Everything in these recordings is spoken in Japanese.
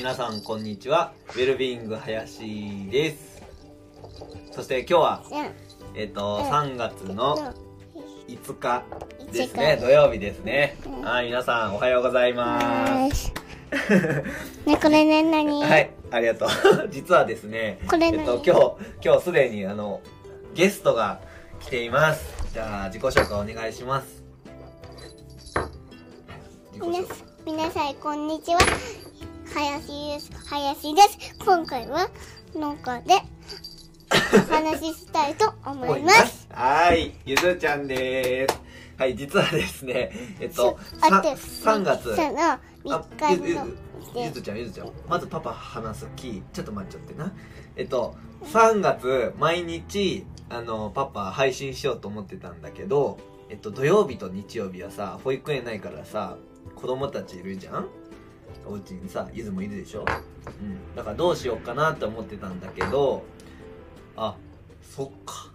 皆さんこんにちは。ウェルビーイング林です。そして今日はえっ、と3月の5日ですね。土曜日ですね。はい皆さんおはようございます。ねこれね何？はいありがとう。実はですねこれ何？えっと今日今日すでにあのゲストが来ています。じゃあ自己紹介お願いします。皆さんこんにちは林です林です今回は農家でお話ししたいと思います はい、ゆずちゃんです。はい、実はですね、えっと、さあって3月。そのあ3日のゆずちゃん、ゆずちゃん。まずパパ話すき、ちょっと待っちゃってな。えっと、3月、毎日、あの、パパ配信しようと思ってたんだけど、えっと、土曜日と日曜日はさ、保育園ないからさ、子供たちいるじゃん？お家にさ、ゆずもいるでしょ？うん。だからどうしようかなって思ってたんだけど、あ、そっか。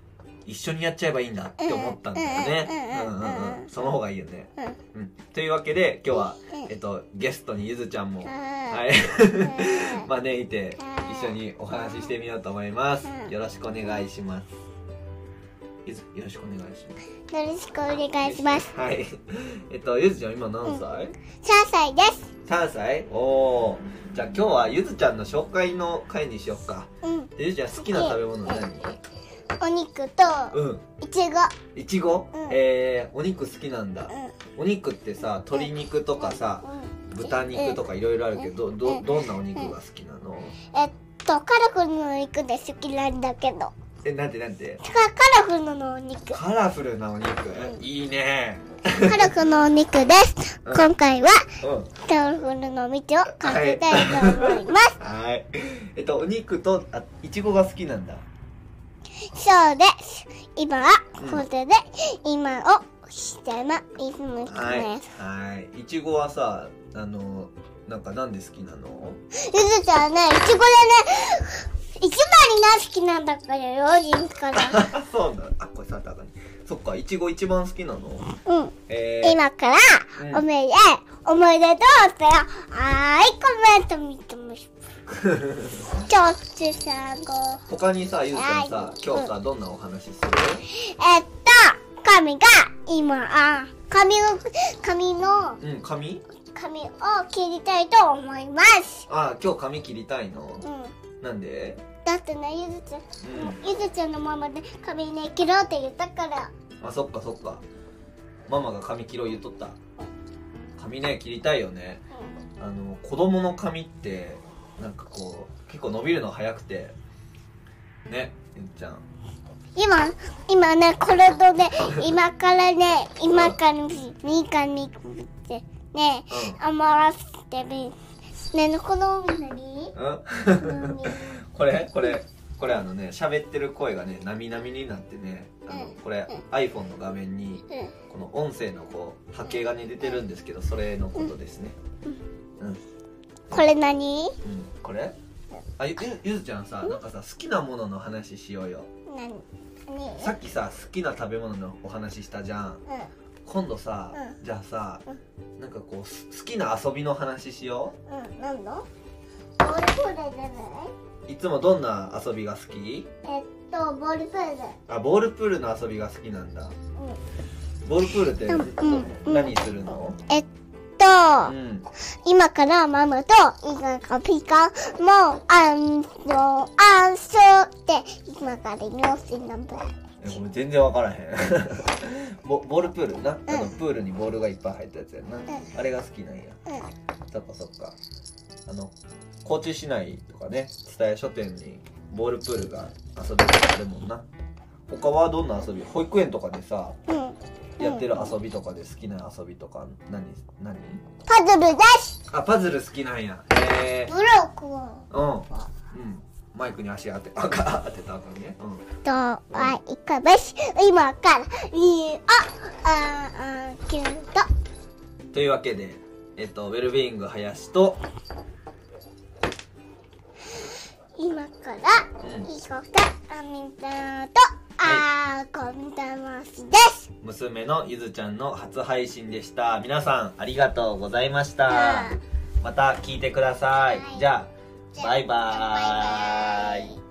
一緒にやっちゃえばいいんだって思ったんだよね。ううん。うん。うんんうん。うん。その方がいいよね。うん。うん。というわけで、今日は、うん。えっと、ゲストにゆずちゃんも、ははい。い。招いてはい一緒にお話ししてみようと思います。うん。よろしくお願いしますゆずよろしくお願いします。よろしくお願いします。はい。えっとゆずちゃん今何歳、3歳です。3歳？おおー。じゃあ今日はゆずちゃんの紹介の回にしよっか。うん。でゆずちゃん好きな食べ物何？お肉とうん。いちごいちご、うん。えー、お肉好きなんだ。うお肉ってさ鶏肉とかさん。豚肉とかいろいろあるけどどどんなお肉が好きなの？えっとカラフルなお肉で好きなんだけどえなんてなんてカカラフルなお肉。カラフルなお肉、うん。いいね。カラフルなお肉です。うん。今回はうん。カラフルな道をかけたいと思います。はい。えっとお肉とあいちごが好きなんだ。そうです。今はうんこれで今をしてますいつもはいです。はい。い。ちごはさあのなんかなんで好きなの？ゆずちゃんねいちごでね一番にな好きなんだからよ人から。そうなんあこれさたかにそっかいちご一番好きなの？うん。えー、今からうん。おめで思い出どうったらはーいコメント見てます。ちょっとさこう。他にさゆずちゃんさはい。今日さどんなお話しする？えっと髪が今あ髪を髪のうん髪？髪を切りたいと思います。あ今日髪切りたいの？うん。なんで？だってねゆずちゃんうん。ゆずちゃんのママで髪ね切ろうって言ったから。あそっかそっか。ママが髪切ろう言っとった。髪ね切りたいよね。あの子供の髪ってなんかこう結構伸びるの早くて。ねゆっちゃん今今ねこれとね今からね今からみかみってねう余らせてみねこの何んうん。これこれこれあのね喋ってる声がねなみなみになってねあのうん。これ iPhone の画面にこの音声のこう波形がね出てるんですけどそれのことですね。うん。これ何？うん。これ？あゆゆゆずちゃんさなんかさ好きなものの話しようよ。何何さっきさ好きな食べ物のお話したじゃん。う今度さ、うん。じゃあさ、うなんかこうす好きな遊びの話しよんうん。何の？ボールプールじゃない？ういつもどんな遊びが好き？えっとボールプール。あボールプールの遊びが好きなんだ。うボールプールってうん。うん。何するの？んえっとうん。今からママと今からピカもあんの。あんそうって。今から様子のブえごめん全然わからへん。ボボールプールな、あのプールにボールがいっぱい入ったやつやな、あれが好きなんや。うん。そっかそっか。あの高知市内とかね。蔦屋書店にボールプールが遊べるとこあるもんな。他はどんな遊び？保育園とかでさうんやってる遊びとかで好きな遊びとか何何？パズルです。あパズル好きなんや。へえブロックを。うん。うん。マイクに足当てあか 当てたあかんね。うん。とはいかます今からいあああキュンと。というわけでえっとウェルビーイング林と今からうん。いいことあみたとあーこんたますです。娘のゆずちゃんの初配信でした。皆さんありがとうございました。あまた聞いてください、はい。じゃあバイバーイ